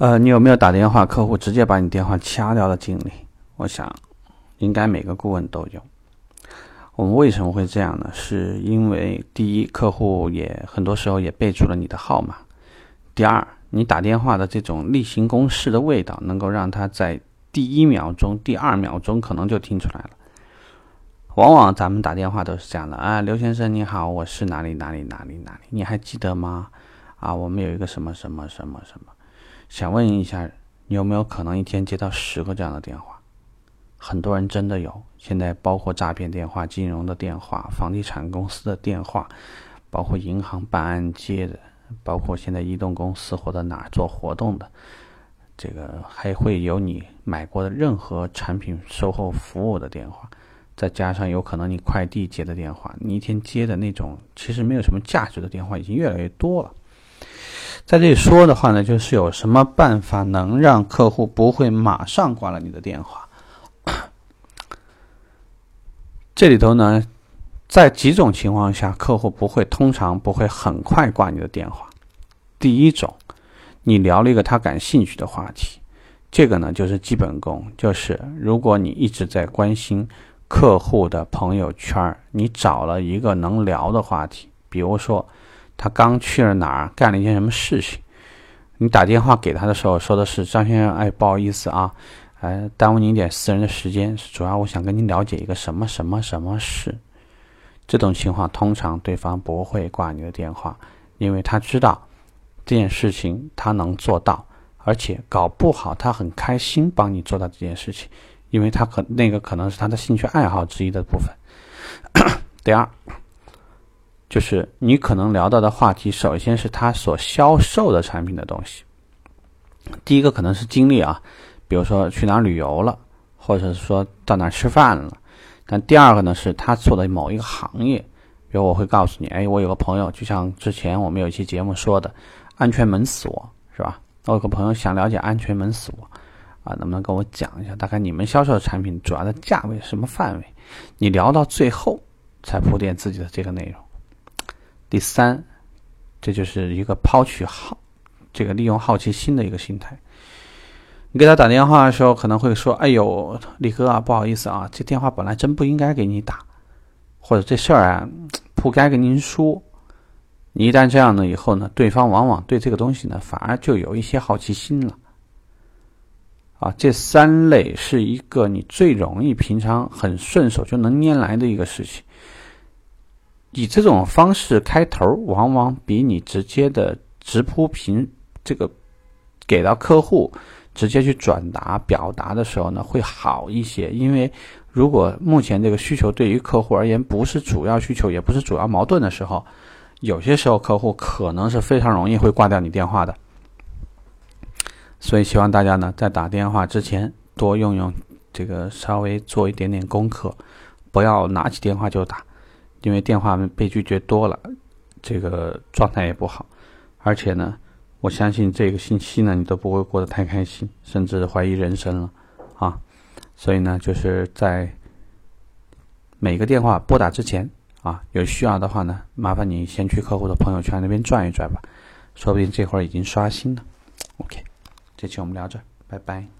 呃，你有没有打电话客户直接把你电话掐掉的经历？我想，应该每个顾问都有。我们为什么会这样呢？是因为第一，客户也很多时候也备注了你的号码；第二，你打电话的这种例行公事的味道，能够让他在第一秒钟、第二秒钟可能就听出来了。往往咱们打电话都是这样的啊，刘先生你好，我是哪里哪里哪里哪里，你还记得吗？啊，我们有一个什么什么什么什么。想问一下，你有没有可能一天接到十个这样的电话？很多人真的有。现在包括诈骗电话、金融的电话、房地产公司的电话，包括银行办案接的，包括现在移动公司或者哪做活动的，这个还会有你买过的任何产品售后服务的电话，再加上有可能你快递接的电话，你一天接的那种其实没有什么价值的电话已经越来越多了。在这里说的话呢，就是有什么办法能让客户不会马上挂了你的电话？这里头呢，在几种情况下，客户不会通常不会很快挂你的电话。第一种，你聊了一个他感兴趣的话题，这个呢就是基本功，就是如果你一直在关心客户的朋友圈，你找了一个能聊的话题，比如说。他刚去了哪儿，干了一件什么事情？你打电话给他的时候说的是张先生，哎，不好意思啊，哎，耽误您点私人的时间，主要我想跟您了解一个什么什么什么事。这种情况通常对方不会挂你的电话，因为他知道这件事情他能做到，而且搞不好他很开心帮你做到这件事情，因为他可那个可能是他的兴趣爱好之一的部分。第二。就是你可能聊到的话题，首先是他所销售的产品的东西。第一个可能是经历啊，比如说去哪旅游了，或者是说到哪吃饭了。但第二个呢，是他做的某一个行业，比如我会告诉你，哎，我有个朋友，就像之前我们有一期节目说的，安全门锁是吧？我有个朋友想了解安全门锁，啊，能不能跟我讲一下，大概你们销售的产品主要的价位什么范围？你聊到最后才铺垫自己的这个内容。第三，这就是一个抛取好，这个利用好奇心的一个心态。你给他打电话的时候，可能会说：“哎呦，李哥啊，不好意思啊，这电话本来真不应该给你打，或者这事儿啊，不该跟您说。”你一旦这样呢，以后呢，对方往往对这个东西呢，反而就有一些好奇心了。啊，这三类是一个你最容易平常很顺手就能拈来的一个事情。以这种方式开头，往往比你直接的直铺平这个给到客户直接去转达表达的时候呢，会好一些。因为如果目前这个需求对于客户而言不是主要需求，也不是主要矛盾的时候，有些时候客户可能是非常容易会挂掉你电话的。所以希望大家呢，在打电话之前多用用这个，稍微做一点点功课，不要拿起电话就打。因为电话被拒绝多了，这个状态也不好，而且呢，我相信这个星期呢，你都不会过得太开心，甚至怀疑人生了，啊，所以呢，就是在每个电话拨打之前，啊，有需要的话呢，麻烦你先去客户的朋友圈那边转一转吧，说不定这会儿已经刷新了。OK，这期我们聊这，拜拜。